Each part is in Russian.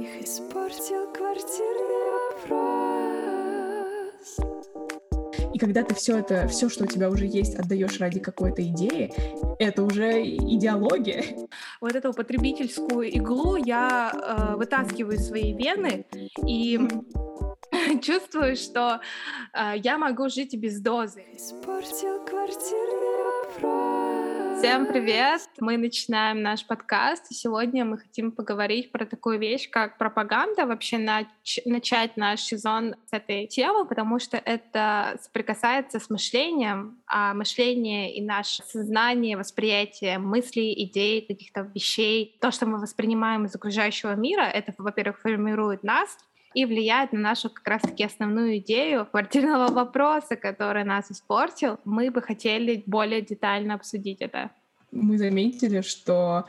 Их испортил квартирный вопрос. И когда ты все это, все, что у тебя уже есть, отдаешь ради какой-то идеи, это уже идеология. Вот эту потребительскую иглу я э, вытаскиваю из своей вены и чувствую, что э, я могу жить и без дозы. Испортил вопрос. Всем привет! Мы начинаем наш подкаст, и сегодня мы хотим поговорить про такую вещь, как пропаганда, вообще нач- начать наш сезон с этой темы, потому что это соприкасается с мышлением, а мышление и наше сознание, восприятие мыслей, идей, каких-то вещей, то, что мы воспринимаем из окружающего мира, это, во-первых, формирует нас, и влияет на нашу как раз-таки основную идею квартирного вопроса, который нас испортил. Мы бы хотели более детально обсудить это. Мы заметили, что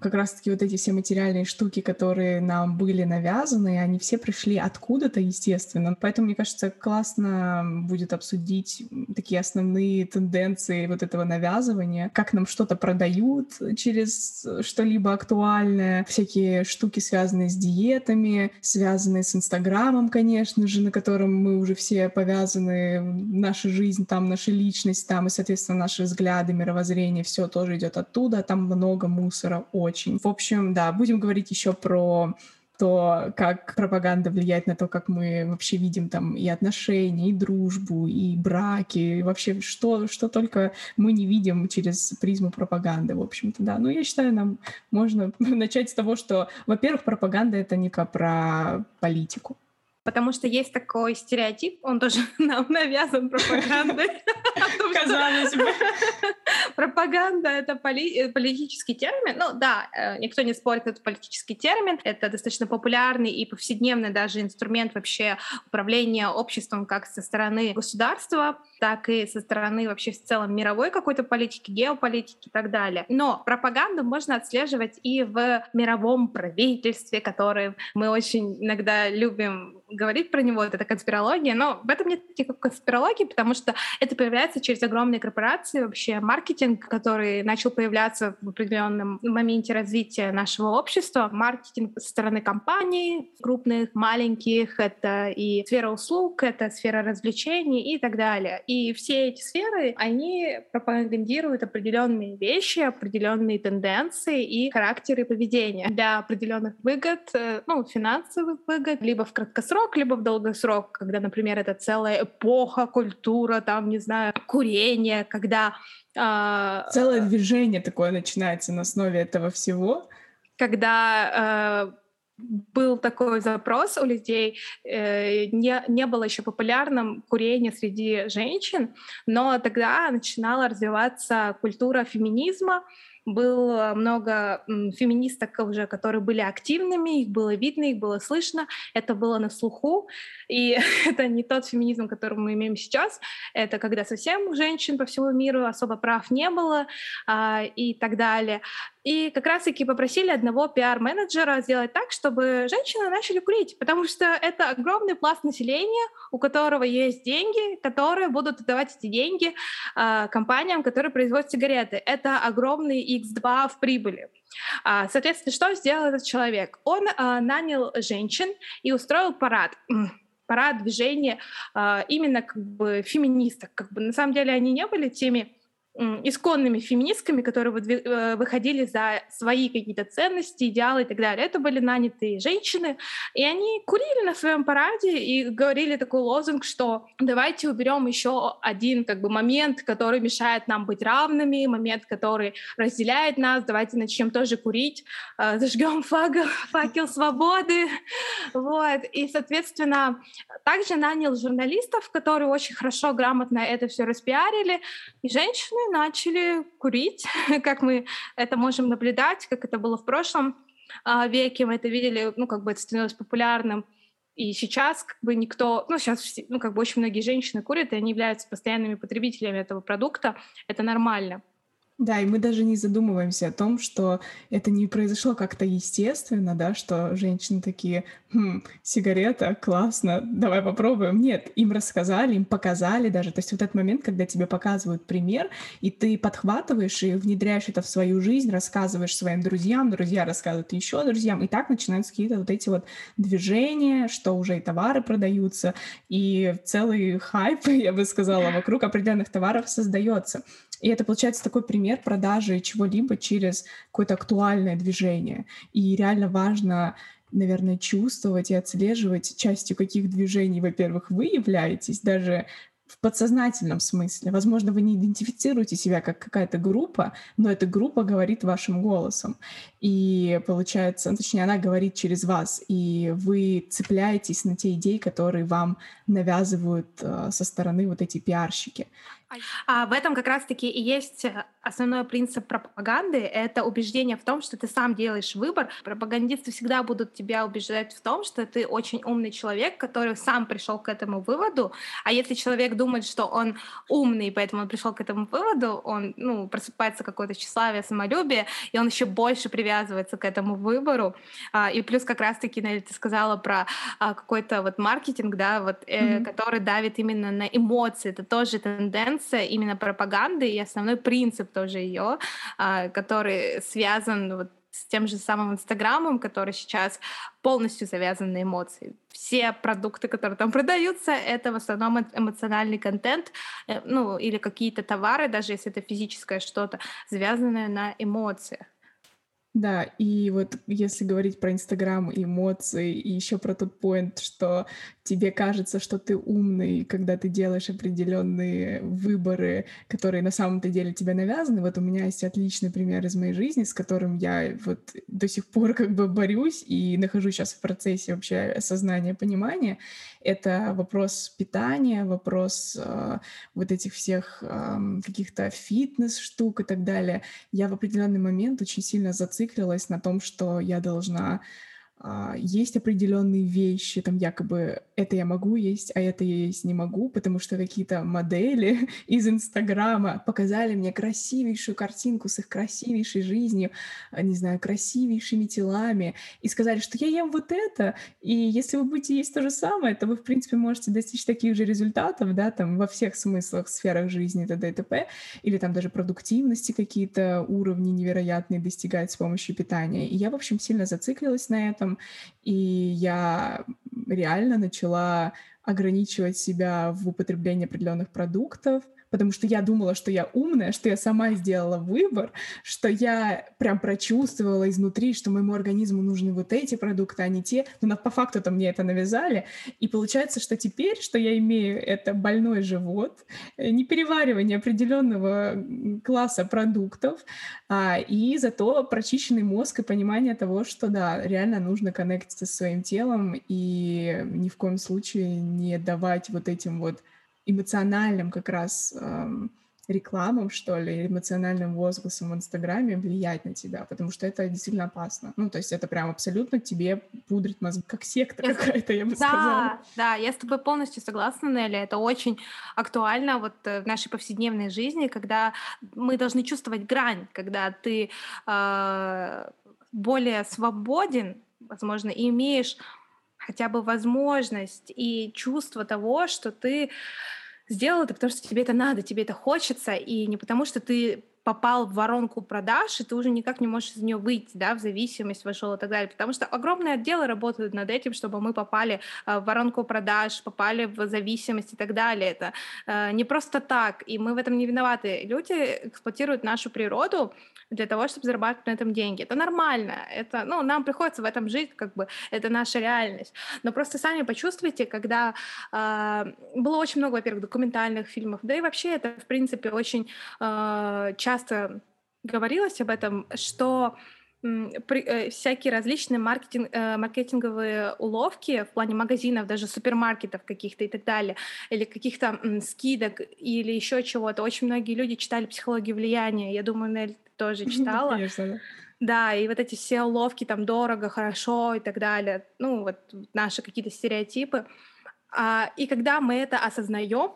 как раз-таки вот эти все материальные штуки, которые нам были навязаны, они все пришли откуда-то, естественно. Поэтому, мне кажется, классно будет обсудить такие основные тенденции вот этого навязывания, как нам что-то продают через что-либо актуальное, всякие штуки, связанные с диетами, связанные с Инстаграмом, конечно же, на котором мы уже все повязаны, наша жизнь там, наша личность там, и, соответственно, наши взгляды, мировоззрение, все тоже идет оттуда, там много мусора, очень. В общем, да, будем говорить еще про то, как пропаганда влияет на то, как мы вообще видим там и отношения, и дружбу, и браки, и вообще что, что только мы не видим через призму пропаганды, в общем-то, да. Ну, я считаю, нам можно начать с того, что, во-первых, пропаганда — это не про политику. Потому что есть такой стереотип, он тоже нам навязан пропагандой. Казалось бы. Пропаганда — это поли- политический термин. Ну да, э, никто не спорит, это политический термин. Это достаточно популярный и повседневный даже инструмент вообще управления обществом как со стороны государства, так и со стороны вообще в целом мировой какой-то политики, геополитики и так далее. Но пропаганду можно отслеживать и в мировом правительстве, которое мы очень иногда любим говорить про него, это конспирология, но в этом нет никакой конспирологии, потому что это появляется через огромные корпорации, вообще маркетинг, который начал появляться в определенном моменте развития нашего общества, маркетинг со стороны компаний, крупных, маленьких, это и сфера услуг, это сфера развлечений и так далее. И все эти сферы, они пропагандируют определенные вещи, определенные тенденции и характеры поведения для определенных выгод, э, ну, финансовых выгод, либо в краткосрок, либо в долгосрок, когда, например, это целая эпоха, культура, там, не знаю, курение, когда... Э, Целое движение такое начинается на основе этого всего. Когда э, был такой запрос у людей, э, не, не было еще популярным курение среди женщин, но тогда начинала развиваться культура феминизма, было много феминисток уже, которые были активными, их было видно, их было слышно, это было на слуху, и это не тот феминизм, который мы имеем сейчас, это когда совсем женщин по всему миру особо прав не было а, и так далее. И как раз-таки попросили одного пиар-менеджера сделать так, чтобы женщины начали курить, потому что это огромный пласт населения, у которого есть деньги, которые будут отдавать эти деньги э, компаниям, которые производят сигареты. Это огромный X2 в прибыли. А, соответственно, что сделал этот человек? Он а, нанял женщин и устроил парад парад движения а, именно как бы феминисток. Как бы на самом деле они не были теми исконными феминистками, которые э, выходили за свои какие-то ценности, идеалы и так далее. Это были нанятые женщины, и они курили на своем параде и говорили такой лозунг, что давайте уберем еще один как бы момент, который мешает нам быть равными, момент, который разделяет нас, давайте начнем тоже курить, э, зажгем факел, факел свободы, вот. И, соответственно, также нанял журналистов, которые очень хорошо, грамотно это все распиарили, и женщины начали курить, как мы это можем наблюдать, как это было в прошлом а, веке, мы это видели, ну, как бы это становилось популярным. И сейчас как бы никто, ну, сейчас, ну, как бы очень многие женщины курят, и они являются постоянными потребителями этого продукта. Это нормально. Да, и мы даже не задумываемся о том, что это не произошло как-то естественно, да, что женщины такие, хм, сигарета, классно, давай попробуем. Нет, им рассказали, им показали даже. То есть вот этот момент, когда тебе показывают пример, и ты подхватываешь и внедряешь это в свою жизнь, рассказываешь своим друзьям, друзья рассказывают еще друзьям, и так начинаются какие-то вот эти вот движения, что уже и товары продаются, и целый хайп, я бы сказала, вокруг определенных товаров создается. И это получается такой пример продажи чего-либо через какое-то актуальное движение. И реально важно наверное, чувствовать и отслеживать частью каких движений, во-первых, вы являетесь, даже в подсознательном смысле. Возможно, вы не идентифицируете себя как какая-то группа, но эта группа говорит вашим голосом. И получается, точнее, она говорит через вас, и вы цепляетесь на те идеи, которые вам навязывают э, со стороны вот эти пиарщики. А в этом как раз-таки и есть основной принцип пропаганды — это убеждение в том, что ты сам делаешь выбор. Пропагандисты всегда будут тебя убеждать в том, что ты очень умный человек, который сам пришел к этому выводу. А если человек думает, что он умный, поэтому он пришел к этому выводу, он ну, просыпается какое-то тщеславие, самолюбие, и он еще больше привязывается к этому выбору. А, и плюс как раз-таки, Нелли, ты сказала про а, какой-то вот маркетинг, да, вот, mm-hmm. который давит именно на эмоции. Это тоже тенденция именно пропаганды и основной принцип тоже ее, а, который связан вот с тем же самым Инстаграмом, который сейчас полностью завязан на эмоции. Все продукты, которые там продаются, это в основном эмоциональный контент, э, ну, или какие-то товары, даже если это физическое что-то, завязанное на эмоциях. Да, и вот если говорить про Инстаграм и эмоции, и еще про тот поинт, что тебе кажется, что ты умный, когда ты делаешь определенные выборы, которые на самом-то деле тебе навязаны. Вот у меня есть отличный пример из моей жизни, с которым я вот до сих пор как бы борюсь и нахожусь сейчас в процессе вообще осознания, понимания. Это вопрос питания, вопрос э, вот этих всех э, каких-то фитнес-штук и так далее. Я в определенный момент очень сильно зациклилась на том, что я должна есть определенные вещи, там якобы это я могу есть, а это я есть не могу, потому что какие-то модели из Инстаграма показали мне красивейшую картинку с их красивейшей жизнью, а, не знаю, красивейшими телами, и сказали, что я ем вот это, и если вы будете есть то же самое, то вы, в принципе, можете достичь таких же результатов, да, там, во всех смыслах, сферах жизни, т.д. и т.п., или там даже продуктивности какие-то уровни невероятные достигать с помощью питания. И я, в общем, сильно зациклилась на этом, и я реально начала ограничивать себя в употреблении определенных продуктов, потому что я думала, что я умная, что я сама сделала выбор, что я прям прочувствовала изнутри, что моему организму нужны вот эти продукты, а не те, но по факту-то мне это навязали, и получается, что теперь, что я имею, это больной живот, э, непереваривание определенного класса продуктов, а, и зато прочищенный мозг и понимание того, что да, реально нужно коннектиться со своим телом и ни в коем случае не давать вот этим вот эмоциональным как раз эм, рекламам, что ли, эмоциональным возгласом в Инстаграме влиять на тебя, потому что это действительно опасно. Ну, то есть это прям абсолютно тебе пудрит мозг, как секта я... какая-то, я бы да, сказала. Да, я с тобой полностью согласна, Нелли. Это очень актуально вот э, в нашей повседневной жизни, когда мы должны чувствовать грань, когда ты э, более свободен, возможно, и имеешь хотя бы возможность и чувство того, что ты сделал это, потому что тебе это надо, тебе это хочется, и не потому что ты попал в воронку продаж, и ты уже никак не можешь из нее выйти, да, в зависимость вошел и так далее. Потому что огромные отделы работают над этим, чтобы мы попали э, в воронку продаж, попали в зависимость и так далее. Это э, не просто так, и мы в этом не виноваты. Люди эксплуатируют нашу природу для того, чтобы зарабатывать на этом деньги. Это нормально, это, ну, нам приходится в этом жить, как бы, это наша реальность. Но просто сами почувствуйте, когда э, было очень много, во-первых, документальных фильмов, да и вообще это, в принципе, очень э, часто говорилось об этом, что при, э, всякие различные маркетинг, э, маркетинговые уловки в плане магазинов, даже супермаркетов каких-то и так далее, или каких-то м, скидок или еще чего-то. Очень многие люди читали психологию влияния. Я думаю, Нель тоже читала. Конечно, да. Да, и вот эти все уловки, там, дорого, хорошо и так далее, ну, вот наши какие-то стереотипы. А, и когда мы это осознаем,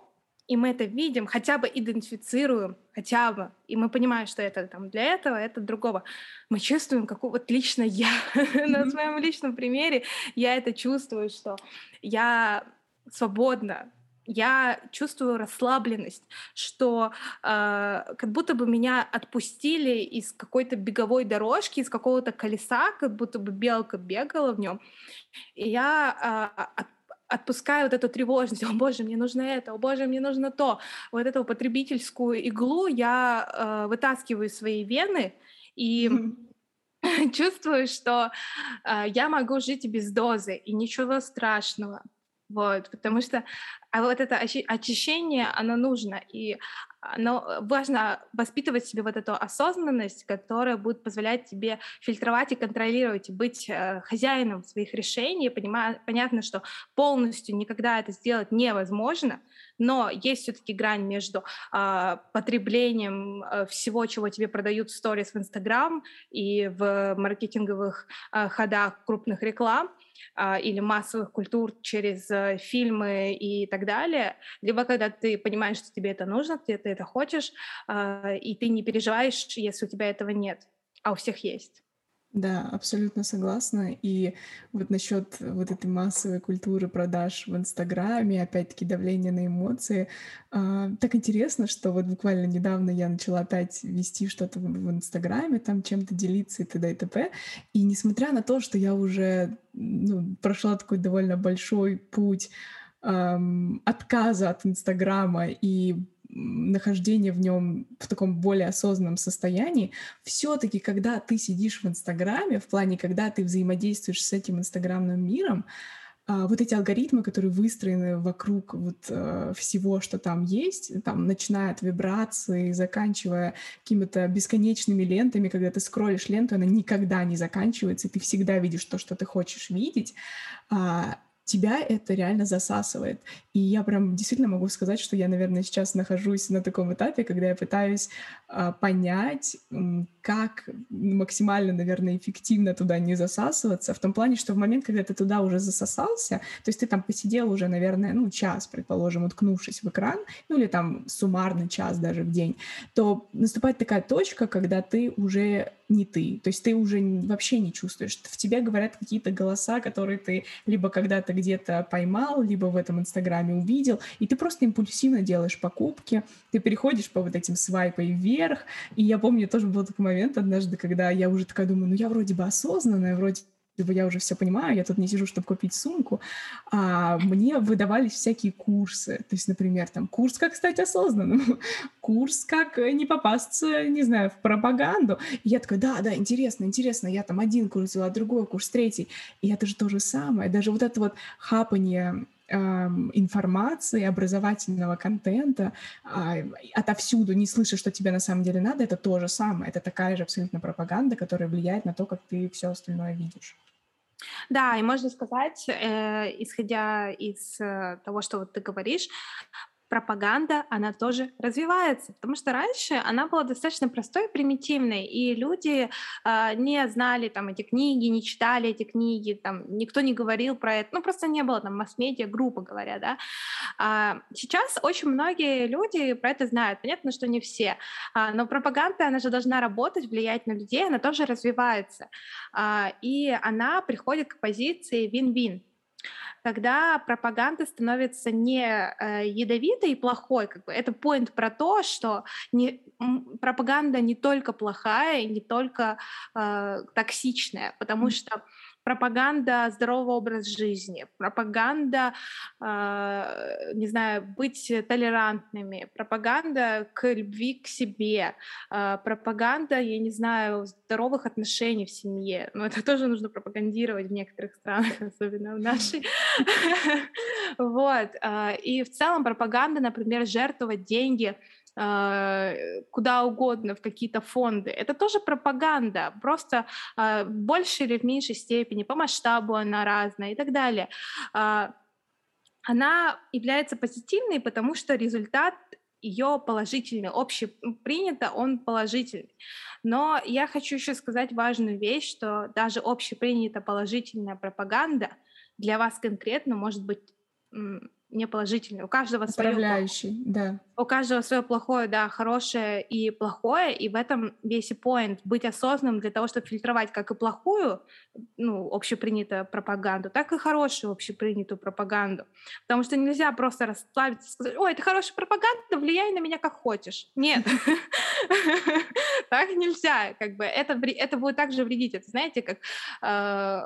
и мы это видим, хотя бы идентифицируем, хотя бы, и мы понимаем, что это там для этого, это другого, мы чувствуем, как вот лично я, на своем личном примере, я это чувствую, что я свободна, я чувствую расслабленность, что э, как будто бы меня отпустили из какой-то беговой дорожки, из какого-то колеса, как будто бы белка бегала в нем. И я э, отпускаю вот эту тревожность, о боже, мне нужно это, о боже, мне нужно то. Вот эту потребительскую иглу я э, вытаскиваю из своей вены и чувствую, что э, я могу жить без дозы, и ничего страшного. Вот, потому что а вот это очищение, оно нужно, и оно э, важно воспитывать в себе вот эту осознанность, которая будет позволять тебе фильтровать и контролировать, и быть э, хозяином своих решений. Понимаю, понятно, что полностью никогда это сделать невозможно, но есть все-таки грань между э, потреблением э, всего, чего тебе продают в сторис в Инстаграм и в маркетинговых э, ходах крупных реклам, а, или массовых культур через э, фильмы и так далее, либо когда ты понимаешь, что тебе это нужно, ты это хочешь, а, и ты не переживаешь, если у тебя этого нет, а у всех есть. Да, абсолютно согласна. И вот насчет вот этой массовой культуры продаж в Инстаграме, опять-таки давление на эмоции. А, так интересно, что вот буквально недавно я начала опять вести что-то в, в Инстаграме, там чем-то делиться и т.д. и т.п. И несмотря на то, что я уже ну, прошла такой довольно большой путь эм, отказа от Инстаграма и нахождение в нем в таком более осознанном состоянии, все-таки, когда ты сидишь в Инстаграме, в плане, когда ты взаимодействуешь с этим инстаграмным миром, а, вот эти алгоритмы, которые выстроены вокруг вот э, всего, что там есть, там, начиная от вибрации, заканчивая какими-то бесконечными лентами, когда ты скроллишь ленту, она никогда не заканчивается, и ты всегда видишь то, что ты хочешь видеть, а, тебя это реально засасывает. И я прям действительно могу сказать, что я, наверное, сейчас нахожусь на таком этапе, когда я пытаюсь а, понять, как максимально, наверное, эффективно туда не засасываться, в том плане, что в момент, когда ты туда уже засосался, то есть ты там посидел уже, наверное, ну, час, предположим, уткнувшись в экран, ну, или там суммарный час даже в день, то наступает такая точка, когда ты уже не ты. То есть ты уже вообще не чувствуешь. В тебе говорят какие-то голоса, которые ты либо когда-то где-то поймал, либо в этом Инстаграме увидел, и ты просто импульсивно делаешь покупки, ты переходишь по вот этим свайпам вверх. И я помню, тоже был такой момент однажды, когда я уже такая думаю, ну я вроде бы осознанная, вроде бы я уже все понимаю, я тут не сижу, чтобы купить сумку, а мне выдавались всякие курсы, то есть, например, там курс «Как стать осознанным», курс «Как не попасться, не знаю, в пропаганду». И я такая, да, да, интересно, интересно, я там один курс взяла, другой курс, третий. И это же то же самое, даже вот это вот хапание информации, образовательного контента а, отовсюду, не слыша, что тебе на самом деле надо, это то же самое. Это такая же абсолютно пропаганда, которая влияет на то, как ты все остальное видишь. Да, и можно сказать, э, исходя из э, того, что вот ты говоришь, пропаганда, она тоже развивается, потому что раньше она была достаточно простой примитивной, и люди э, не знали там эти книги, не читали эти книги, там никто не говорил про это, ну просто не было там масс-медиа, грубо говоря, да. А сейчас очень многие люди про это знают, понятно, что не все, а, но пропаганда, она же должна работать, влиять на людей, она тоже развивается, а, и она приходит к позиции вин-вин, когда пропаганда становится не э, ядовитой и плохой, как бы. Это point про то, что не, пропаганда не только плохая, не только э, токсичная, потому что пропаганда здорового образа жизни, пропаганда, э, не знаю, быть толерантными, пропаганда к любви к себе, э, пропаганда, я не знаю, здоровых отношений в семье. Но это тоже нужно пропагандировать в некоторых странах, особенно в нашей. Вот. И в целом пропаганда, например, жертвовать деньги куда угодно, в какие-то фонды. Это тоже пропаганда, просто э, в большей или в меньшей степени, по масштабу она разная и так далее. А, она является позитивной, потому что результат ее положительный, общепринято, он положительный. Но я хочу еще сказать важную вещь, что даже общепринята положительная пропаганда для вас конкретно может быть неположительный. У каждого свое Управляющий, да. у каждого свое плохое, да, хорошее и плохое, и в этом весь и point быть осознанным для того, чтобы фильтровать как и плохую, ну, общепринятую пропаганду, так и хорошую общепринятую пропаганду. Потому что нельзя просто расслабиться и сказать, ой, это хорошая пропаганда, влияй на меня как хочешь. Нет, так нельзя, как бы это, это будет также вредить. Это знаете, как э,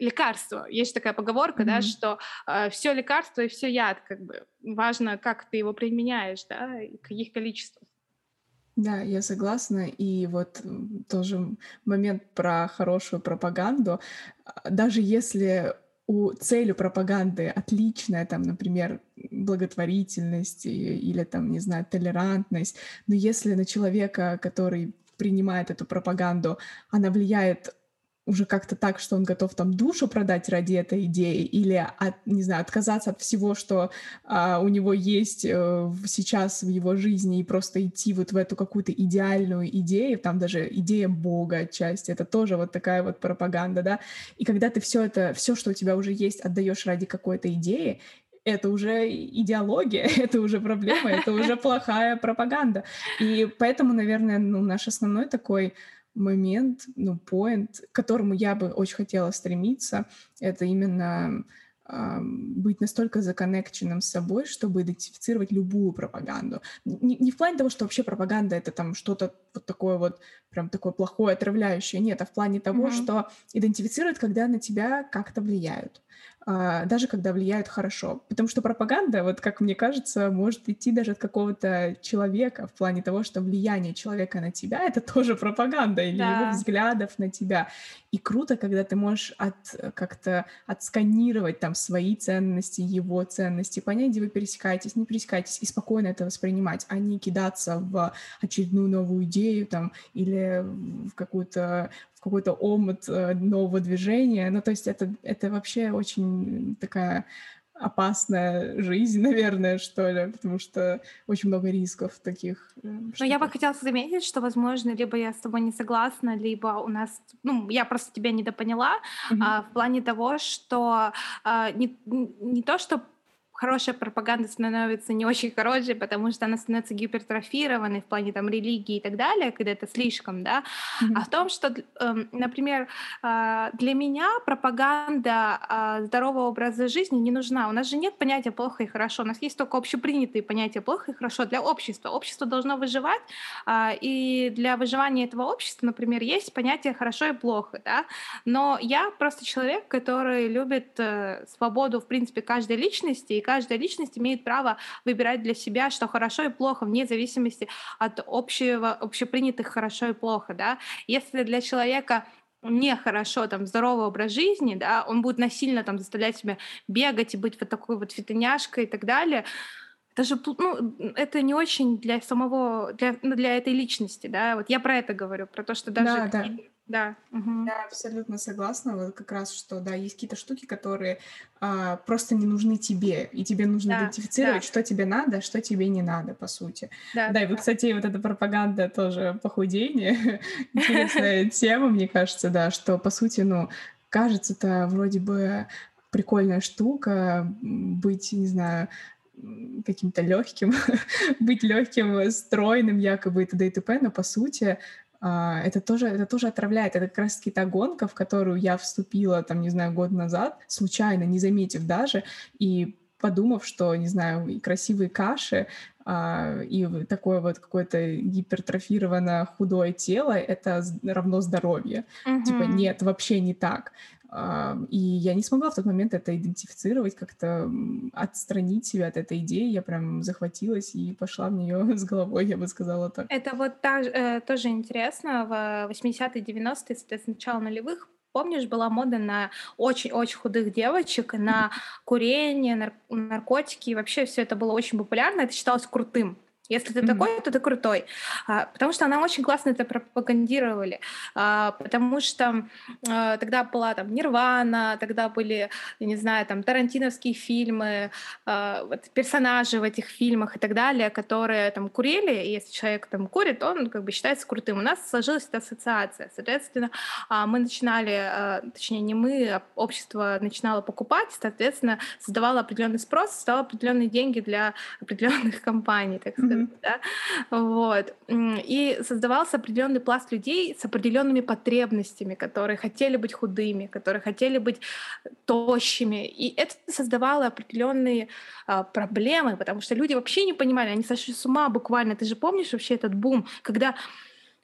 лекарство. Есть такая поговорка, да, что э, все лекарство и все яд, как бы важно, как ты его применяешь, да, и каких количествах. Да, я согласна. И вот тоже момент про хорошую пропаганду. А, даже если у целью пропаганды отличная, там, например, благотворительность или там, не знаю, толерантность, но если на человека, который принимает эту пропаганду, она влияет уже как-то так, что он готов там душу продать ради этой идеи или, от, не знаю, отказаться от всего, что а, у него есть а, сейчас в его жизни и просто идти вот в эту какую-то идеальную идею, там даже идея Бога отчасти, это тоже вот такая вот пропаганда, да, и когда ты все это, все, что у тебя уже есть, отдаешь ради какой-то идеи, это уже идеология, это уже проблема, это уже плохая пропаганда. И поэтому, наверное, ну, наш основной такой момент, ну, point, к которому я бы очень хотела стремиться, это именно быть настолько законнекченным с собой, чтобы идентифицировать любую пропаганду. Не, не в плане того, что вообще пропаганда это там что-то вот такое вот прям такое плохое, отравляющее. Нет, а в плане того, mm-hmm. что идентифицировать, когда на тебя как-то влияют. А, даже когда влияют хорошо. Потому что пропаганда, вот как мне кажется, может идти даже от какого-то человека в плане того, что влияние человека на тебя — это тоже пропаганда или да. его взглядов на тебя. И круто, когда ты можешь от, как-то отсканировать там свои ценности, его ценности, понять, где вы пересекаетесь, не пересекаетесь, и спокойно это воспринимать, а не кидаться в очередную новую идею там или в какую-то какой-то омут э, нового движения. Ну, то есть это, это вообще очень такая опасная жизнь, наверное, что ли, потому что очень много рисков таких. Э, Но я бы хотела заметить, что, возможно, либо я с тобой не согласна, либо у нас, ну, я просто тебя недопоняла mm-hmm. а, в плане того, что а, не, не то, что хорошая пропаганда становится не очень хорошей, потому что она становится гипертрофированной в плане там религии и так далее, когда это слишком, да, mm-hmm. а в том, что, эм, например, а, для меня пропаганда а, здорового образа жизни не нужна. У нас же нет понятия плохо и хорошо, у нас есть только общепринятые понятия плохо и хорошо для общества. Общество должно выживать, а, и для выживания этого общества, например, есть понятие хорошо и плохо, да, но я просто человек, который любит э, свободу, в принципе, каждой личности и каждая личность имеет право выбирать для себя, что хорошо и плохо, вне зависимости от общего, общепринятых хорошо и плохо, да. Если для человека нехорошо, там, здоровый образ жизни, да, он будет насильно там заставлять себя бегать и быть вот такой вот фитоняшкой и так далее, это же, ну, это не очень для самого, для, ну, для этой личности, да, вот я про это говорю, про то, что даже да, да. Да. Угу. Я абсолютно согласна. Вот как раз, что да, есть какие-то штуки, которые а, просто не нужны тебе, и тебе нужно да, идентифицировать, да. что тебе надо, что тебе не надо, по сути. Да, да и вот, кстати, вот эта пропаганда тоже похудение, интересная тема, мне кажется, да, что, по сути, ну, кажется-то вроде бы прикольная штука быть, не знаю, каким-то легким, быть легким, стройным якобы и т.д. и т.п., но по сути а, это тоже, это тоже отравляет. Это как раз-таки та гонка, в которую я вступила, там, не знаю, год назад, случайно, не заметив даже, и подумав, что, не знаю, и красивые каши, а, и такое вот какое-то гипертрофированное худое тело — это равно здоровье. Mm-hmm. Типа нет, вообще не так. И я не смогла в тот момент это идентифицировать, как-то отстранить себя от этой идеи. Я прям захватилась и пошла в нее с головой, я бы сказала так. Это вот та, э, тоже интересно. В 80-е, 90-е, соответственно, начало нулевых Помнишь, была мода на очень-очень худых девочек, на курение, нар- наркотики, и вообще все это было очень популярно, это считалось крутым. Если ты mm-hmm. такой, то ты крутой. А, потому что она очень классно это пропагандировали. А, потому что а, тогда была там Нирвана, тогда были, я не знаю, там Тарантиновские фильмы, а, вот, персонажи в этих фильмах и так далее, которые там курили, и если человек там курит, он как бы считается крутым. У нас сложилась эта ассоциация. Соответственно, а, мы начинали, а, точнее не мы, а общество начинало покупать, соответственно, создавало определенный спрос, создавало определенные деньги для определенных компаний, так сказать да, вот, и создавался определенный пласт людей с определенными потребностями, которые хотели быть худыми, которые хотели быть тощими, и это создавало определенные а, проблемы, потому что люди вообще не понимали, они сошли с ума буквально, ты же помнишь вообще этот бум, когда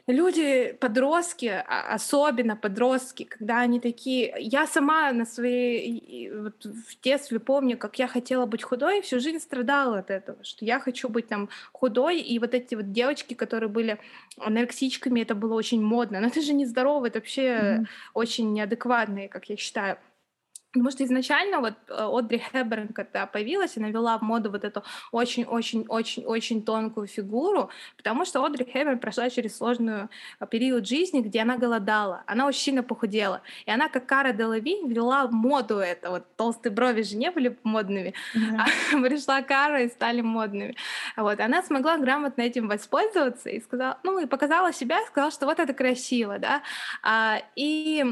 люди, подростки, а, особенно подростки, когда они такие... Я сама на своей... Вот в детстве помню, как я хотела быть худой, и всю жизнь страдала от этого, что я хочу быть там худой, и вот эти вот девочки, которые были анорексичками, это было очень модно. Но это же нездорово, это вообще mm-hmm. очень неадекватные, как я считаю. Потому что изначально вот э, Одри Хэбберн, когда появилась, она вела в моду вот эту очень-очень-очень-очень тонкую фигуру, потому что Одри Хэбберн прошла через сложную э, период жизни, где она голодала, она очень сильно похудела. И она, как Кара Делавинь, вела в моду это. Вот толстые брови же не были модными, mm-hmm. а пришла Кара и стали модными. Вот. Она смогла грамотно этим воспользоваться и сказала, ну, и показала себя, и сказала, что вот это красиво, да. А, и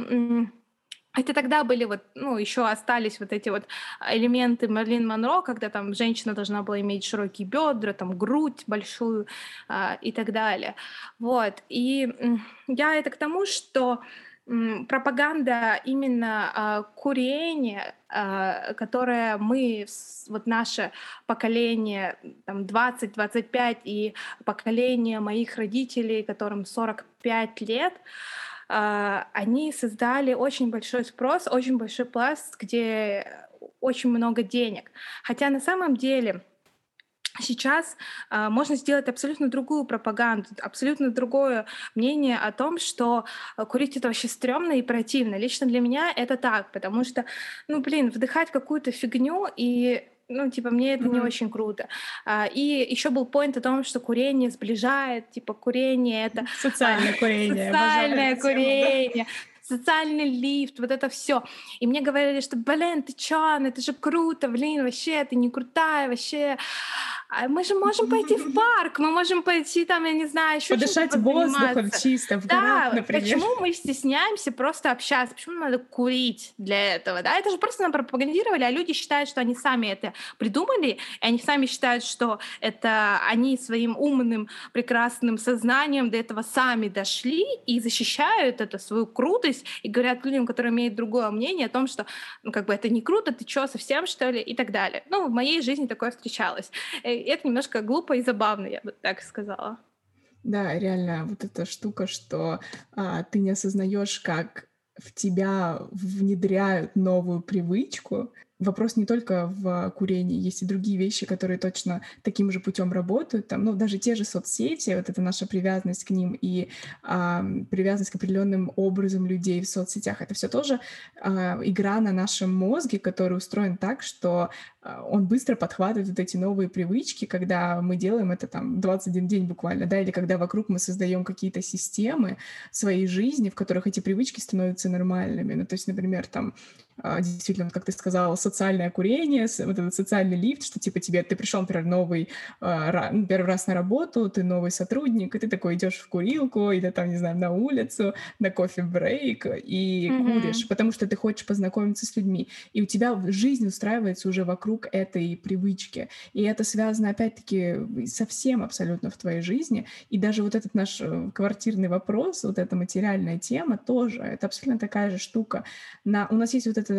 это тогда были вот, ну, еще остались вот эти вот элементы Марлин Монро, когда там женщина должна была иметь широкие бедра, там грудь большую а, и так далее. Вот. И я это к тому, что пропаганда именно а, курения, а, которое мы, вот наше поколение, там 20-25 и поколение моих родителей, которым 45 лет, а, они создали очень большой спрос, очень большой пласт, где очень много денег. Хотя на самом деле Сейчас э, можно сделать абсолютно другую пропаганду, абсолютно другое мнение о том, что курить это вообще стрёмно и противно. Лично для меня это так, потому что, ну, блин, вдыхать какую-то фигню и ну, типа, мне это mm-hmm. не очень круто. А, и еще был поинт о том, что курение сближает, типа, курение это... Социальное курение. Социальное курение социальный лифт, вот это все. И мне говорили, что, блин, ты чё, ну это же круто, блин, вообще, ты не крутая, вообще. А мы же можем пойти в парк, мы можем пойти там, я не знаю, еще Подышать воздухом чисто в горах, да, например. почему мы стесняемся просто общаться, почему надо курить для этого, да? Это же просто нам пропагандировали, а люди считают, что они сами это придумали, и они сами считают, что это они своим умным, прекрасным сознанием до этого сами дошли и защищают это свою крутость и говорят людям, которые имеют другое мнение о том, что ну, как бы это не круто, ты что, совсем что ли, и так далее. Ну, в моей жизни такое встречалось. Э, это немножко глупо и забавно, я бы так сказала. Да, реально, вот эта штука, что а, ты не осознаешь, как в тебя внедряют новую привычку, вопрос не только в курении, есть и другие вещи, которые точно таким же путем работают. Там, ну, даже те же соцсети, вот это наша привязанность к ним и а, привязанность к определенным образом людей в соцсетях, это все тоже а, игра на нашем мозге, который устроен так, что он быстро подхватывает вот эти новые привычки, когда мы делаем это там 21 день буквально, да, или когда вокруг мы создаем какие-то системы своей жизни, в которых эти привычки становятся нормальными. Ну, то есть, например, там а, действительно, как ты сказала, социальное курение, вот этот социальный лифт, что типа тебе, ты пришел, например, новый, а, ну, первый раз на работу, ты новый сотрудник, и ты такой идешь в курилку или там, не знаю, на улицу, на кофе-брейк и mm-hmm. куришь, потому что ты хочешь познакомиться с людьми. И у тебя жизнь устраивается уже вокруг этой привычки. И это связано, опять-таки, совсем абсолютно в твоей жизни. И даже вот этот наш э, квартирный вопрос, вот эта материальная тема тоже, это абсолютно такая же штука. На, у нас есть вот это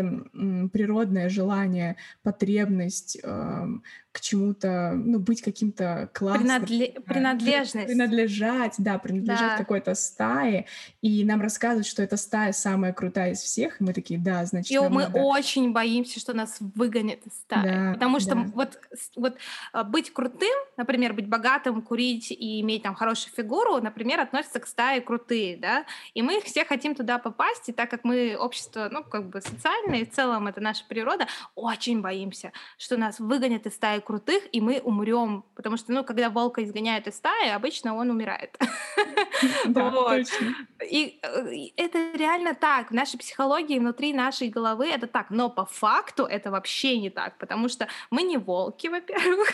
природное желание, потребность э, к чему-то, ну, быть каким-то классным. Принадле... Да, принадлежность. Принадлежать, да, принадлежать да. какой-то стае. И нам рассказывают, что эта стая самая крутая из всех. И мы такие, да, значит, И мы надо... очень боимся, что нас выгонят из стаи. Да, Потому что да. вот, вот а, быть крутым например, быть богатым, курить и иметь там хорошую фигуру, например, относятся к стае крутые, да, и мы все хотим туда попасть, и так как мы общество, ну, как бы социальное, и в целом это наша природа, очень боимся, что нас выгонят из стаи крутых, и мы умрем, потому что, ну, когда волка изгоняют из стаи, обычно он умирает. Да, точно. И это реально так, в нашей психологии, внутри нашей головы это так, но по факту это вообще не так, потому что мы не волки, во-первых,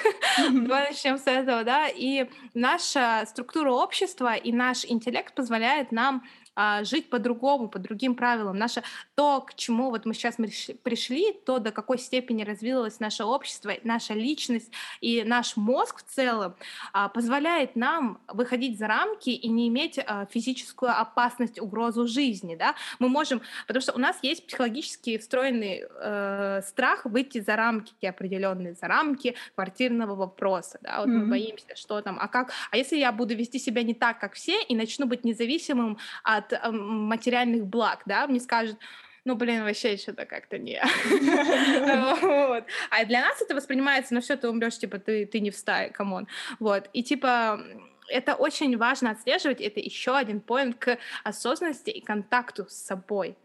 давай начнем с этого, да, и наша структура общества и наш интеллект позволяет нам а, жить по-другому, по другим правилам. Наше, то, к чему вот мы сейчас пришли, то, до какой степени развилось наше общество, наша личность и наш мозг в целом, а, позволяет нам выходить за рамки и не иметь а, физическую опасность, угрозу жизни. Да? Мы можем, потому что у нас есть психологически встроенный э, страх выйти за рамки определенные, за рамки квартирного вопроса. Да? Вот mm-hmm. мы боимся, что там, а как, а если я буду вести себя не так, как все, и начну быть независимым от от материальных благ, да, мне скажут, ну, блин, вообще что-то как-то не. А для нас это воспринимается, ну все, ты умрешь, типа, ты, ты не в стае, come on. Вот, и типа это очень важно отслеживать, это еще один point к осознанности и контакту с собой.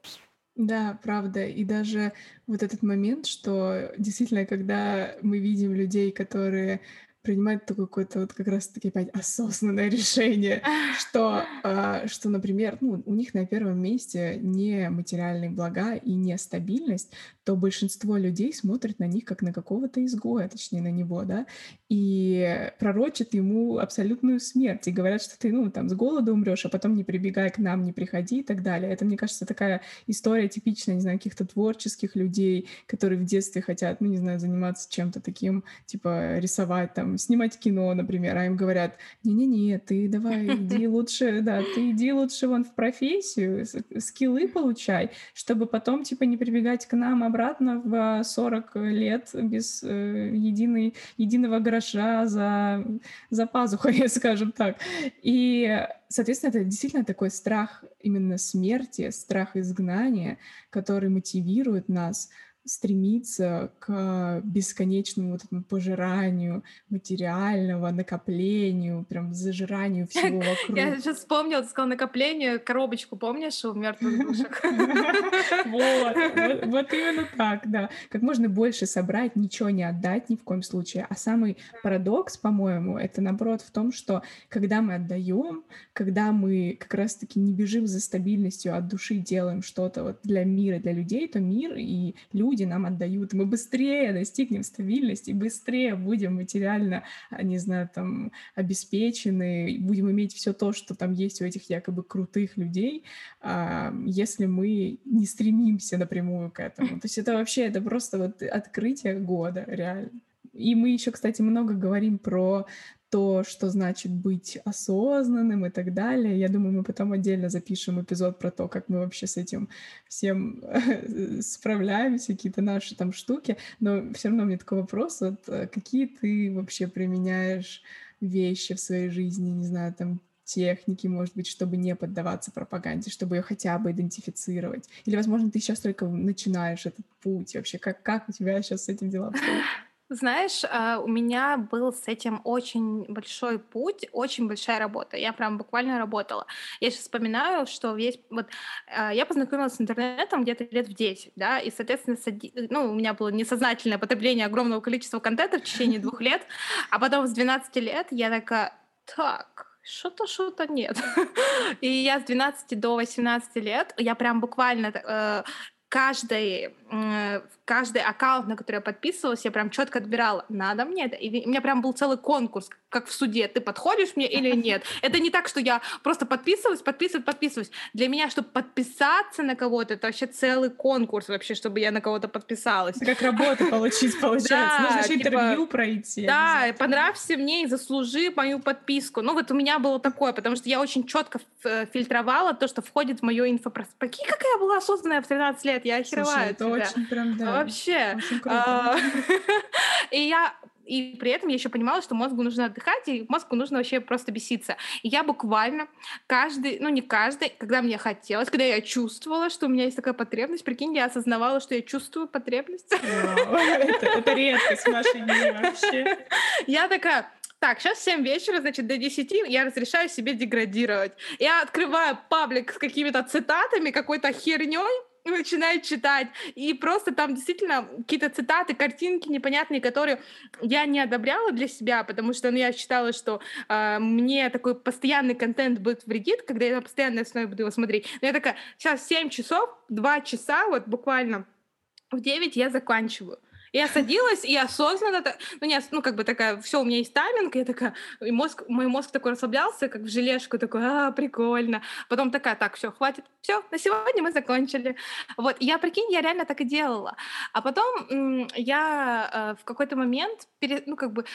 Да, правда. И даже вот этот момент, что действительно, когда мы видим людей, которые принимать такое какое-то вот как раз-таки опять осознанное решение, что, э, что, например, ну, у них на первом месте не материальные блага и не стабильность, то большинство людей смотрят на них как на какого-то изгоя, точнее, на него, да, и пророчат ему абсолютную смерть, и говорят, что ты, ну, там, с голода умрешь, а потом не прибегай к нам, не приходи и так далее. Это, мне кажется, такая история типичная, не знаю, каких-то творческих людей, которые в детстве хотят, ну, не знаю, заниматься чем-то таким, типа рисовать, там, снимать кино, например, а им говорят, не-не-не, ты давай, иди лучше, да, ты иди лучше вон в профессию, скиллы получай, чтобы потом, типа, не прибегать к нам, обратно в 40 лет без э, единой, единого гроша за, за пазухой, скажем так. И, соответственно, это действительно такой страх именно смерти, страх изгнания, который мотивирует нас стремиться к бесконечному вот этому пожиранию материального, накоплению, прям зажиранию всего вокруг. Я сейчас вспомнила, ты сказала накоплению, коробочку, помнишь, у мертвых душек? Вот, вот именно так, да. Как можно больше собрать, ничего не отдать ни в коем случае. А самый парадокс, по-моему, это наоборот в том, что когда мы отдаем, когда мы как раз-таки не бежим за стабильностью от души, делаем что-то вот для мира, для людей, то мир и люди люди нам отдают, мы быстрее достигнем стабильности, быстрее будем материально, а, не знаю, там, обеспечены, будем иметь все то, что там есть у этих якобы крутых людей, а, если мы не стремимся напрямую к этому. То есть это вообще, это просто вот открытие года, реально. И мы еще, кстати, много говорим про то, что значит быть осознанным и так далее. Я думаю, мы потом отдельно запишем эпизод про то, как мы вообще с этим всем справляемся, какие-то наши там штуки. Но все равно мне такой вопрос, вот э, какие ты вообще применяешь вещи в своей жизни, не знаю, там техники, может быть, чтобы не поддаваться пропаганде, чтобы ее хотя бы идентифицировать? Или, возможно, ты сейчас только начинаешь этот путь вообще? Как, как у тебя сейчас с этим дела обстоят? Знаешь, а, у меня был с этим очень большой путь, очень большая работа. Я прям буквально работала. Я сейчас вспоминаю, что весь... Вот, а, я познакомилась с интернетом где-то лет в 10, да, и, соответственно, ну, у меня было несознательное потребление огромного количества контента в течение двух лет, а потом с 12 лет я такая, так, что-то, что-то нет. И я с 12 до 18 лет, я прям буквально э, каждый, каждый аккаунт, на который я подписывалась, я прям четко отбирала, надо мне это. И у меня прям был целый конкурс, как в суде, ты подходишь мне или нет. Это не так, что я просто подписываюсь, подписываюсь, подписываюсь. Для меня, чтобы подписаться на кого-то, это вообще целый конкурс вообще, чтобы я на кого-то подписалась. Как работу получить, получается. Нужно еще типа, интервью пройти. Да, понравься мне и заслужи мою подписку. Ну вот у меня было такое, потому что я очень четко э, фильтровала то, что входит в мое инфопространство. Какая была осознанная в 13 лет, я охереваю это очень прям, да. Вообще. Очень круто. А, и я и при этом я еще понимала, что мозгу нужно отдыхать, и мозгу нужно вообще просто беситься. И я буквально каждый, ну не каждый, когда мне хотелось, когда я чувствовала, что у меня есть такая потребность, прикинь, я осознавала, что я чувствую потребность. Это редкость в нашей вообще. Я такая, так, сейчас 7 вечера, значит, до 10 я разрешаю себе деградировать. Я открываю паблик с какими-то цитатами, какой-то херней, начинаю читать. И просто там действительно какие-то цитаты, картинки непонятные, которые я не одобряла для себя, потому что ну, я считала, что э, мне такой постоянный контент будет вредит, когда я на постоянной основе буду его смотреть. Но я такая, сейчас 7 часов, 2 часа, вот буквально в 9 я заканчиваю. Я садилась и осознанно, ну, не, ну, как бы такая, все, у меня есть тайминг, я такая, и мозг, мой мозг такой расслаблялся, как в желешку, такой, а, прикольно. Потом такая, так, все, хватит, все, на сегодня мы закончили. Вот, я, прикинь, я реально так и делала. А потом я э, в какой-то момент, пере, ну, как бы,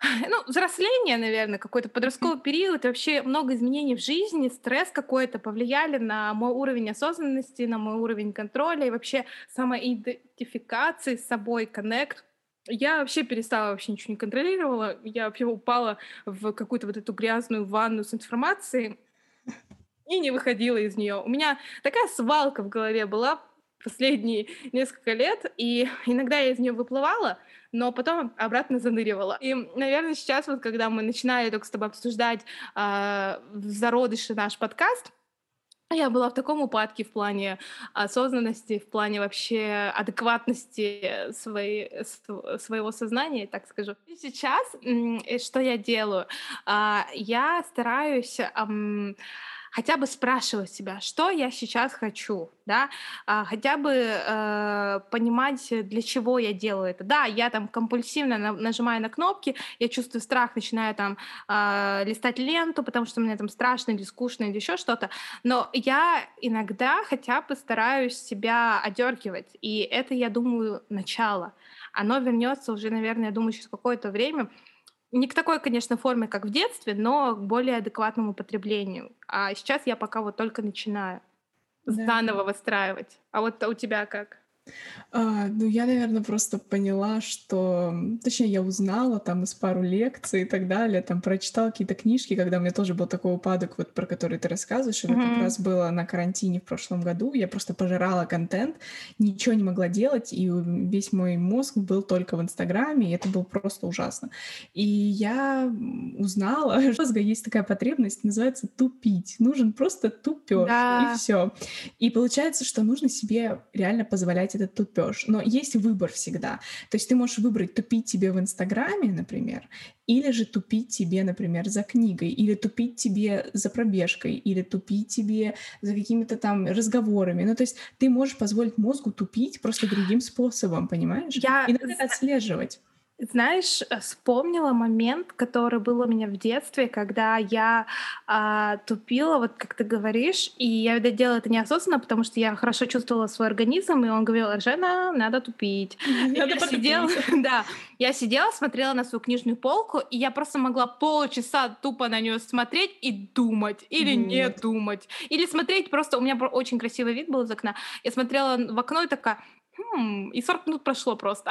ну, взросление, наверное, какой-то подростковый период, вообще много изменений в жизни, стресс какой-то повлияли на мой уровень осознанности, на мой уровень контроля и вообще самоидентификации с собой, коннект. Я вообще перестала, вообще ничего не контролировала. Я вообще упала в какую-то вот эту грязную ванну с информацией и не выходила из нее. У меня такая свалка в голове была последние несколько лет, и иногда я из нее выплывала, но потом обратно заныривала. И, наверное, сейчас вот, когда мы начинали только с тобой обсуждать э, в зародыше наш подкаст, я была в таком упадке в плане осознанности, в плане вообще адекватности своей, своего сознания, так скажу. И сейчас что я делаю? А, я стараюсь хотя бы спрашивать себя, что я сейчас хочу, да, а, хотя бы э, понимать, для чего я делаю это. Да, я там компульсивно на, нажимаю на кнопки, я чувствую страх, начинаю там э, листать ленту, потому что мне там страшно или скучно или еще что-то, но я иногда хотя бы стараюсь себя одергивать, и это, я думаю, начало. Оно вернется уже, наверное, я думаю, через какое-то время, не к такой, конечно, форме, как в детстве, но к более адекватному потреблению. А сейчас я пока вот только начинаю да. заново выстраивать. А вот у тебя как? А, ну, я, наверное, просто поняла, что... Точнее, я узнала там из пару лекций и так далее, там прочитала какие-то книжки, когда у меня тоже был такой упадок, вот про который ты рассказываешь. Это mm-hmm. как раз было на карантине в прошлом году. Я просто пожирала контент, ничего не могла делать, и весь мой мозг был только в Инстаграме, и это было просто ужасно. И я узнала, что у мозга есть такая потребность, называется тупить. Нужен просто тупёж, да. и все. И получается, что нужно себе реально позволять этот тупеж. Но есть выбор всегда. То есть ты можешь выбрать тупить тебе в Инстаграме, например, или же тупить тебе, например, за книгой, или тупить тебе за пробежкой, или тупить тебе за какими-то там разговорами. Ну, то есть ты можешь позволить мозгу тупить просто другим способом, понимаешь? Я... И надо отслеживать. Знаешь, э, вспомнила момент, который был у меня в детстве, когда я а, тупила, вот как ты говоришь, и я, видать, делала это неосознанно, потому что я хорошо чувствовала свой организм, и он говорил, Жена, надо тупить. Надо я сидела, да, я сидела, смотрела на свою книжную полку, и я просто могла полчаса тупо на нее смотреть и думать, или вот. не думать, или смотреть просто, у меня очень красивый вид был из окна, я смотрела в окно и такая, хм, и 40 минут прошло просто.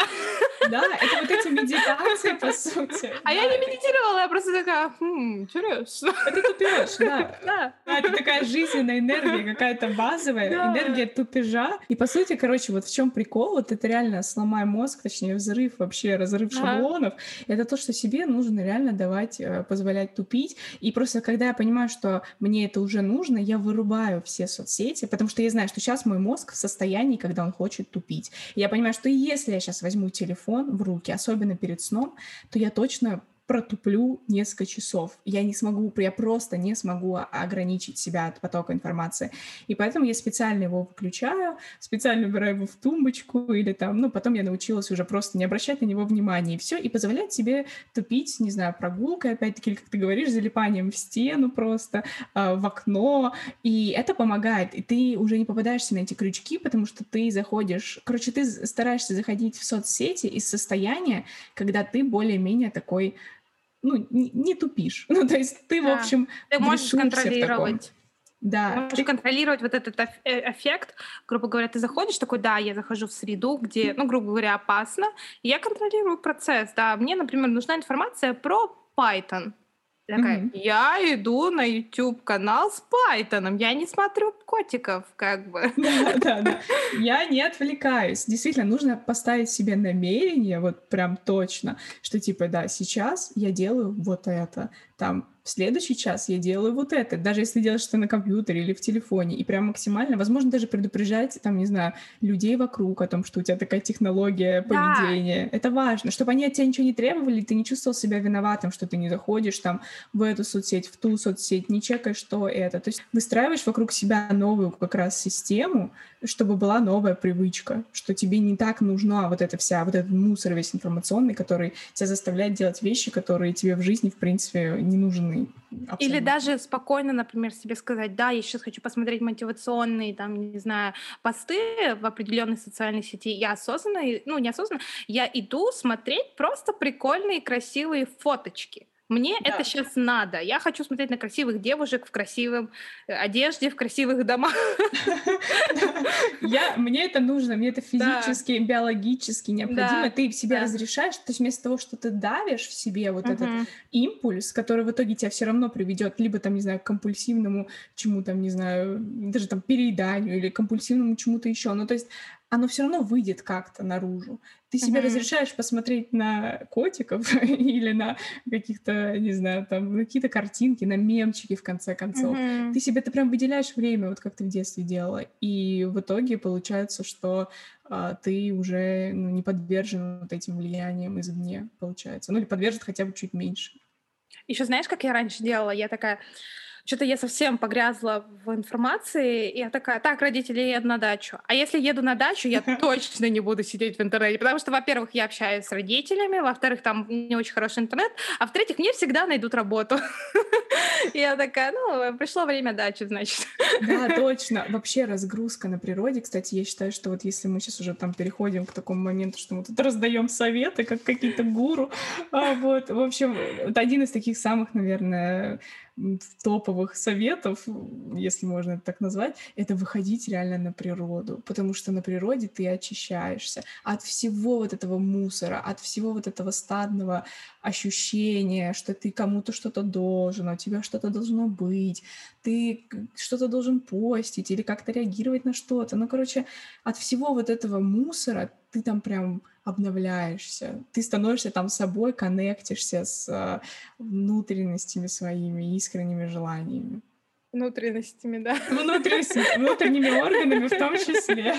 Да, это вот эти медитации, по сути. А я не медитировала, я просто такая, хм, интересно. Это тупеж, да. Да. Это такая жизненная энергия, какая-то базовая, энергия тупежа. И, по сути, короче, вот в чем прикол, вот это реально сломай мозг, точнее, взрыв вообще, разрыв шаблонов. Это то, что себе нужно реально давать, э, позволять тупить. И просто, когда я понимаю, что мне это уже нужно, я вырубаю все соцсети, потому что я знаю, что сейчас мой мозг в состоянии, когда он хочет тупить пить. я понимаю, что если я сейчас возьму телефон в руки, особенно перед сном, то я точно протуплю несколько часов. Я не смогу, я просто не смогу ограничить себя от потока информации. И поэтому я специально его выключаю, специально убираю его в тумбочку или там, ну, потом я научилась уже просто не обращать на него внимания, и все, и позволять себе тупить, не знаю, прогулкой, опять-таки, как ты говоришь, залипанием в стену просто, э, в окно, и это помогает, и ты уже не попадаешься на эти крючки, потому что ты заходишь, короче, ты стараешься заходить в соцсети из состояния, когда ты более-менее такой ну, не, не тупишь. Ну, то есть ты, да. в общем, ты можешь контролировать. Да. Можешь ты... контролировать вот этот э, эффект. Грубо говоря, ты заходишь такой, да, я захожу в среду, где, ну, грубо говоря, опасно. И я контролирую процесс, да. Мне, например, нужна информация про Python. Я такая, mm-hmm. я иду на YouTube канал с Пайтоном, я не смотрю котиков, как бы. Да, да, да. Я не отвлекаюсь. Действительно, нужно поставить себе намерение, вот прям точно, что типа, да, сейчас я делаю вот это, там в следующий час я делаю вот это, даже если делаешь это на компьютере или в телефоне, и прям максимально, возможно, даже предупреждать, там, не знаю, людей вокруг о том, что у тебя такая технология поведения. Да. Это важно, чтобы они от тебя ничего не требовали, ты не чувствовал себя виноватым, что ты не заходишь там в эту соцсеть, в ту соцсеть, не чекаешь, что это. То есть выстраиваешь вокруг себя новую как раз систему, чтобы была новая привычка, что тебе не так нужна вот эта вся, вот этот мусор весь информационный, который тебя заставляет делать вещи, которые тебе в жизни, в принципе, не нужны Абсолютно. Или даже спокойно, например, себе сказать, да, я сейчас хочу посмотреть мотивационные, там, не знаю, посты в определенной социальной сети. Я осознанно, ну, неосознанно, я иду смотреть просто прикольные, красивые фоточки. Мне да. это сейчас надо. Я хочу смотреть на красивых девушек в красивом э, одежде, в красивых домах. Я, мне это нужно, мне это физически, биологически необходимо. Ты в себе разрешаешь, то есть вместо того, что ты давишь в себе вот этот импульс, который в итоге тебя все равно приведет либо там, не знаю, к компульсивному чему там, не знаю, даже там перееданию или компульсивному чему-то еще. Ну, то есть оно все равно выйдет как-то наружу. Ты себе mm-hmm. разрешаешь посмотреть на котиков или на каких-то, не знаю, там, какие-то картинки, на мемчики, в конце концов. Mm-hmm. Ты себе ты прям выделяешь время, вот как ты в детстве делала. И в итоге получается, что а, ты уже ну, не подвержен вот этим влияниям извне, получается. Ну или подвержен хотя бы чуть меньше. Еще знаешь, как я раньше делала? Я такая что-то я совсем погрязла в информации, и я такая, так, родители, я еду на дачу. А если еду на дачу, я точно не буду сидеть в интернете, потому что, во-первых, я общаюсь с родителями, во-вторых, там не очень хороший интернет, а в-третьих, мне всегда найдут работу. Я такая, ну, пришло время дачи, значит. Да, точно. Вообще разгрузка на природе, кстати, я считаю, что вот если мы сейчас уже там переходим к такому моменту, что мы тут раздаем советы, как какие-то гуру, а, вот, в общем, это один из таких самых, наверное, топовых советов, если можно это так назвать, это выходить реально на природу, потому что на природе ты очищаешься от всего вот этого мусора, от всего вот этого стадного ощущения, что ты кому-то что-то должен, а у тебя что-то должно быть, ты что-то должен постить или как-то реагировать на что-то. Ну, короче, от всего вот этого мусора ты там прям обновляешься, ты становишься там собой, коннектишься с э, внутренностями своими, искренними желаниями. Внутренностями, да. Внутренностями, внутренними органами в том числе.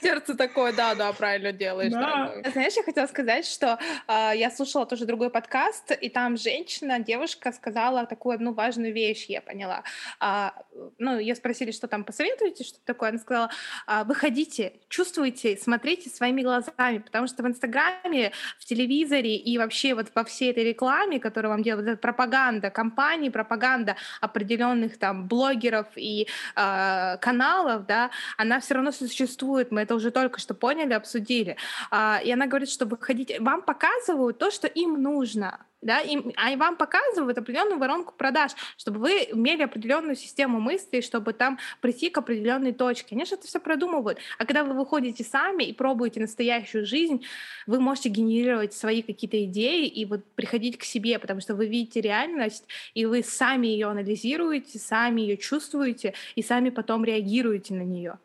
Сердце такое, да, да, правильно делаешь. Да. Да. Знаешь, я хотела сказать, что э, я слушала тоже другой подкаст, и там женщина, девушка сказала такую одну важную вещь, я поняла. А, ну, ее спросили, что там посоветуете, что такое. Она сказала, а, выходите, чувствуйте, смотрите своими глазами, потому что в Инстаграме, в телевизоре и вообще вот во всей этой рекламе, которую вам делают, пропаганда компаний, пропаганда определенных там блогеров и э, каналов, да, она все равно существует. Мы это уже только что поняли, обсудили. Э, и она говорит, что выходить, вам показывают то, что им нужно да, и, а вам показывают определенную воронку продаж, чтобы вы имели определенную систему мыслей, чтобы там прийти к определенной точке. Они же это все продумывают. А когда вы выходите сами и пробуете настоящую жизнь, вы можете генерировать свои какие-то идеи и вот приходить к себе, потому что вы видите реальность, и вы сами ее анализируете, сами ее чувствуете, и сами потом реагируете на нее.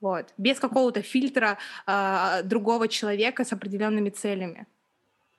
Вот. Без какого-то фильтра э, другого человека с определенными целями.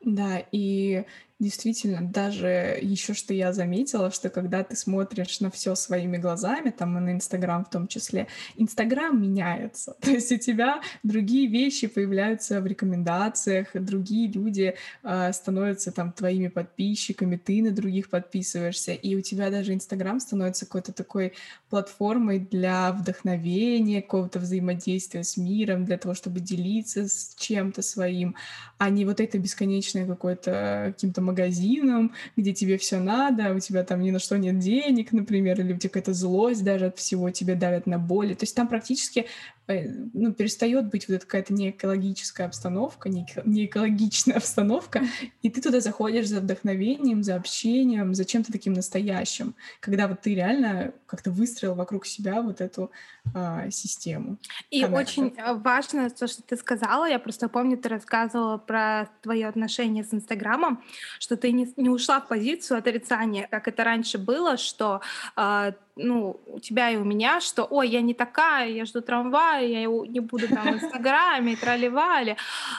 Да, и Действительно, даже еще что я заметила, что когда ты смотришь на все своими глазами, там и на Инстаграм в том числе, Инстаграм меняется. То есть у тебя другие вещи появляются в рекомендациях, другие люди э, становятся там твоими подписчиками, ты на других подписываешься, и у тебя даже Инстаграм становится какой-то такой платформой для вдохновения, какого-то взаимодействия с миром, для того, чтобы делиться с чем-то своим, а не вот это бесконечное какое-то каким-то магазином, где тебе все надо, у тебя там ни на что нет денег, например, или у тебя какая-то злость даже от всего, тебе давят на боли. То есть там практически э, ну, перестает быть вот эта какая-то неэкологическая обстановка, неэкологичная обстановка, и ты туда заходишь за вдохновением, за общением, за чем-то таким настоящим, когда вот ты реально как-то выстроил вокруг себя вот эту а, систему. И коннекта. очень э, важно то, что ты сказала. Я просто помню, ты рассказывала про твое отношение с Инстаграмом, что ты не, не ушла в позицию отрицания, как это раньше было, что э, ну, у тебя и у меня, что ой, я не такая, я жду трамвая, я не буду там в Инстаграме, тролливали.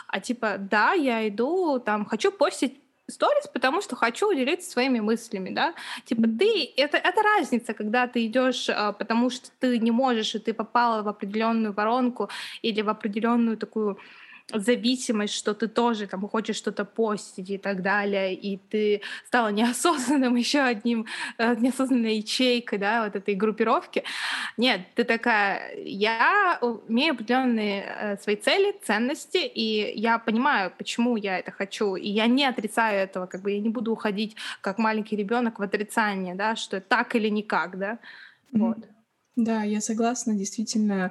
А типа, да, я иду, там, хочу постить сторис, потому что хочу делиться своими мыслями, да. Типа ты, это, это разница, когда ты идешь, а, потому что ты не можешь, и ты попала в определенную воронку или в определенную такую зависимость, что ты тоже там хочешь что-то постить и так далее, и ты стала неосознанным еще одним, э, неосознанной ячейкой, да, вот этой группировки. Нет, ты такая, я имею определенные э, свои цели, ценности, и я понимаю, почему я это хочу, и я не отрицаю этого, как бы я не буду уходить как маленький ребенок в отрицание, да, что так или никак, да, вот. Да, я согласна, действительно,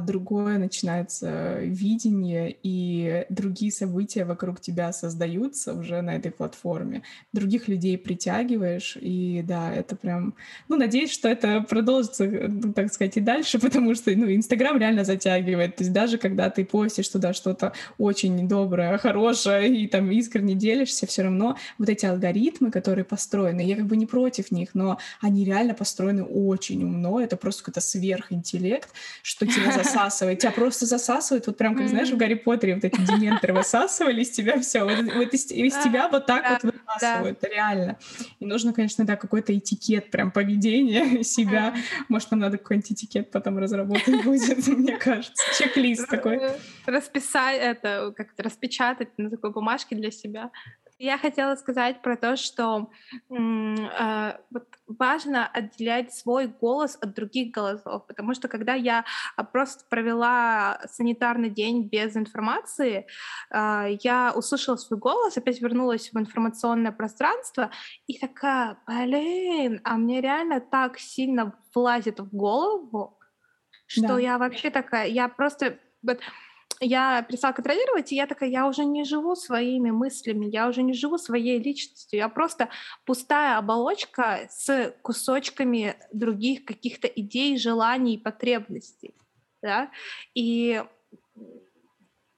другое начинается видение, и другие события вокруг тебя создаются уже на этой платформе. Других людей притягиваешь, и да, это прям... Ну, надеюсь, что это продолжится, ну, так сказать, и дальше, потому что, ну, Инстаграм реально затягивает. То есть даже когда ты постишь туда что-то очень доброе, хорошее, и там искренне делишься, все равно вот эти алгоритмы, которые построены, я как бы не против них, но они реально построены очень умно, это просто какой-то сверхинтеллект, что тебя засасывает. Тебя просто засасывает, вот прям, как, знаешь, в Гарри Поттере вот эти дементоры высасывали из тебя все. Вот, вот из, из тебя вот так вот высасывают, реально. И нужно, конечно, да, какой-то этикет прям поведения себя. Может, нам надо какой-нибудь этикет потом разработать будет, мне кажется. Чек-лист такой. Расписать это, как-то распечатать на такой бумажке для себя. Я хотела сказать про то, что э, вот важно отделять свой голос от других голосов, потому что когда я а, просто провела санитарный день без информации, э, я услышала свой голос, опять вернулась в информационное пространство и такая, блин, а мне реально так сильно влазит в голову, что да. я вообще такая, я просто вот я перестала контролировать, и я такая, я уже не живу своими мыслями, я уже не живу своей личностью, я просто пустая оболочка с кусочками других каких-то идей, желаний, потребностей, да, и,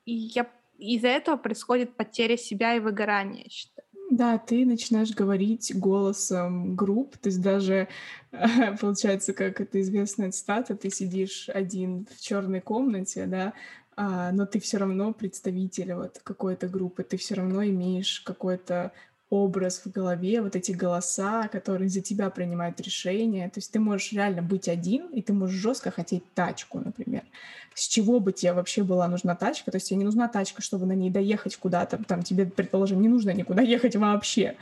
и я из-за этого происходит потеря себя и выгорание, я считаю. Да, ты начинаешь говорить голосом групп, то есть даже получается, как это известная цитата, ты сидишь один в черной комнате, да, а, но ты все равно представитель вот какой-то группы, ты все равно имеешь какой-то образ в голове, вот эти голоса, которые за тебя принимают решения. То есть ты можешь реально быть один, и ты можешь жестко хотеть тачку, например. С чего бы тебе вообще была нужна тачка? То есть тебе не нужна тачка, чтобы на ней доехать куда-то. Там тебе, предположим, не нужно никуда ехать вообще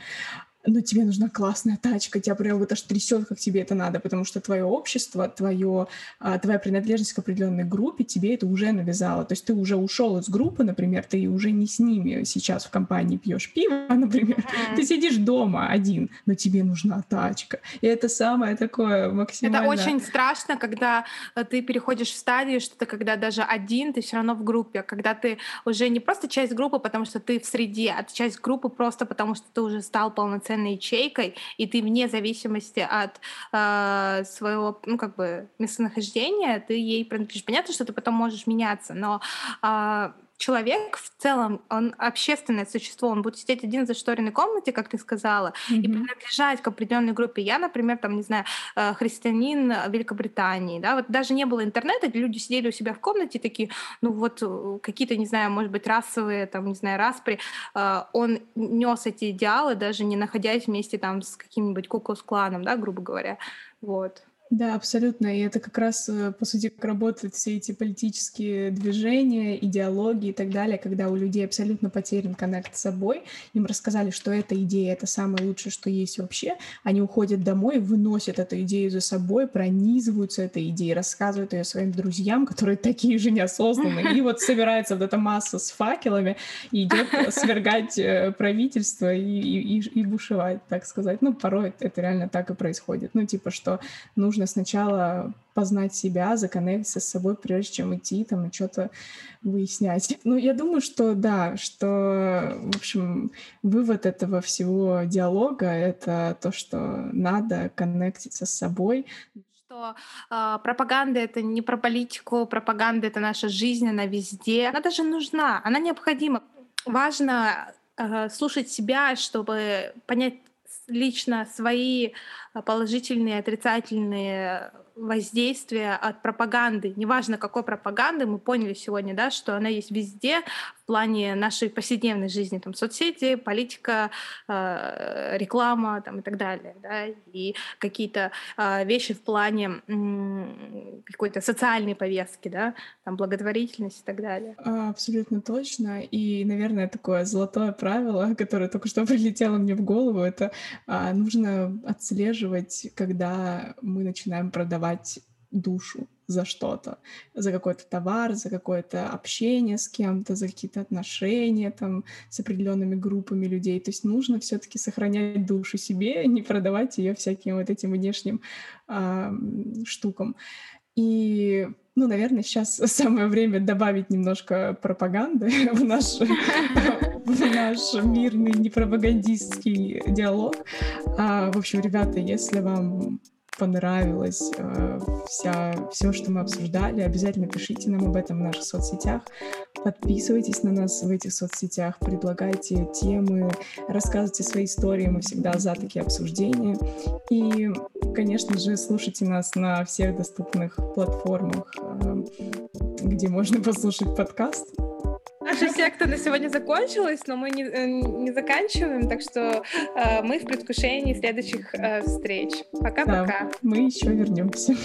но тебе нужна классная тачка, тебя прям вот аж трясет, как тебе это надо, потому что твое общество, твое, а, твоя принадлежность к определенной группе тебе это уже навязало. То есть ты уже ушел из группы, например, ты уже не с ними сейчас в компании пьешь пиво, например, mm-hmm. ты сидишь дома один, но тебе нужна тачка. И это самое такое максимально... Это очень страшно, когда э, ты переходишь в стадию, что ты когда даже один, ты все равно в группе, когда ты уже не просто часть группы, потому что ты в среде, а ты часть группы просто потому, что ты уже стал полноценным полноценной ячейкой, и ты вне зависимости от э, своего, ну, как бы, местонахождения, ты ей принадлежишь. Понятно, что ты потом можешь меняться, но э, человек в целом, он общественное существо, он будет сидеть один в зашторенной комнате, как ты сказала, mm-hmm. и принадлежать к определенной группе. Я, например, там, не знаю, э, христианин Великобритании, да, вот даже не было интернета, люди сидели у себя в комнате такие, ну вот э, какие-то, не знаю, может быть, расовые, там, не знаю, распри, э, он нес эти идеалы, даже не находясь вместе там с каким-нибудь куклус-кланом, да, грубо говоря, вот. Да, абсолютно. И это как раз, э, по сути, как работают все эти политические движения, идеологии и так далее, когда у людей абсолютно потерян коннект с собой. Им рассказали, что эта идея — это самое лучшее, что есть вообще. Они уходят домой, выносят эту идею за собой, пронизываются этой идеей, рассказывают ее своим друзьям, которые такие же неосознанные. И вот собирается вот эта масса с факелами и идет свергать э, правительство и, и, и бушевать, так сказать. Ну, порой это реально так и происходит. Ну, типа, что нужно нужно сначала познать себя, законнектиться с собой, прежде чем идти там и что-то выяснять. Ну, я думаю, что да, что, в общем, вывод этого всего диалога — это то, что надо коннектиться с собой, что э, пропаганда это не про политику, пропаганда это наша жизнь, она везде. Она даже нужна, она необходима. Важно э, слушать себя, чтобы понять лично свои положительные, отрицательные воздействия от пропаганды, неважно какой пропаганды, мы поняли сегодня, да, что она есть везде плане нашей повседневной жизни, там соцсети, политика, э, реклама там, и так далее, да, и какие-то э, вещи в плане э, какой-то социальной повестки, да, там благотворительность и так далее. А, абсолютно точно, и, наверное, такое золотое правило, которое только что прилетело мне в голову, это э, нужно отслеживать, когда мы начинаем продавать душу за что-то, за какой-то товар, за какое-то общение с кем-то, за какие-то отношения там с определенными группами людей. То есть нужно все-таки сохранять душу себе, не продавать ее всяким вот этим внешним э, штукам. И, ну, наверное, сейчас самое время добавить немножко пропаганды в наш, в наш мирный непропагандистский диалог. А, в общем, ребята, если вам понравилось э, вся, все, что мы обсуждали, обязательно пишите нам об этом в наших соцсетях. Подписывайтесь на нас в этих соцсетях, предлагайте темы, рассказывайте свои истории. Мы всегда за такие обсуждения. И, конечно же, слушайте нас на всех доступных платформах, э, где можно послушать подкаст. Наша секта на сегодня закончилась, но мы не, э, не заканчиваем, так что э, мы в предвкушении следующих э, встреч. Пока-пока. Да, мы еще вернемся.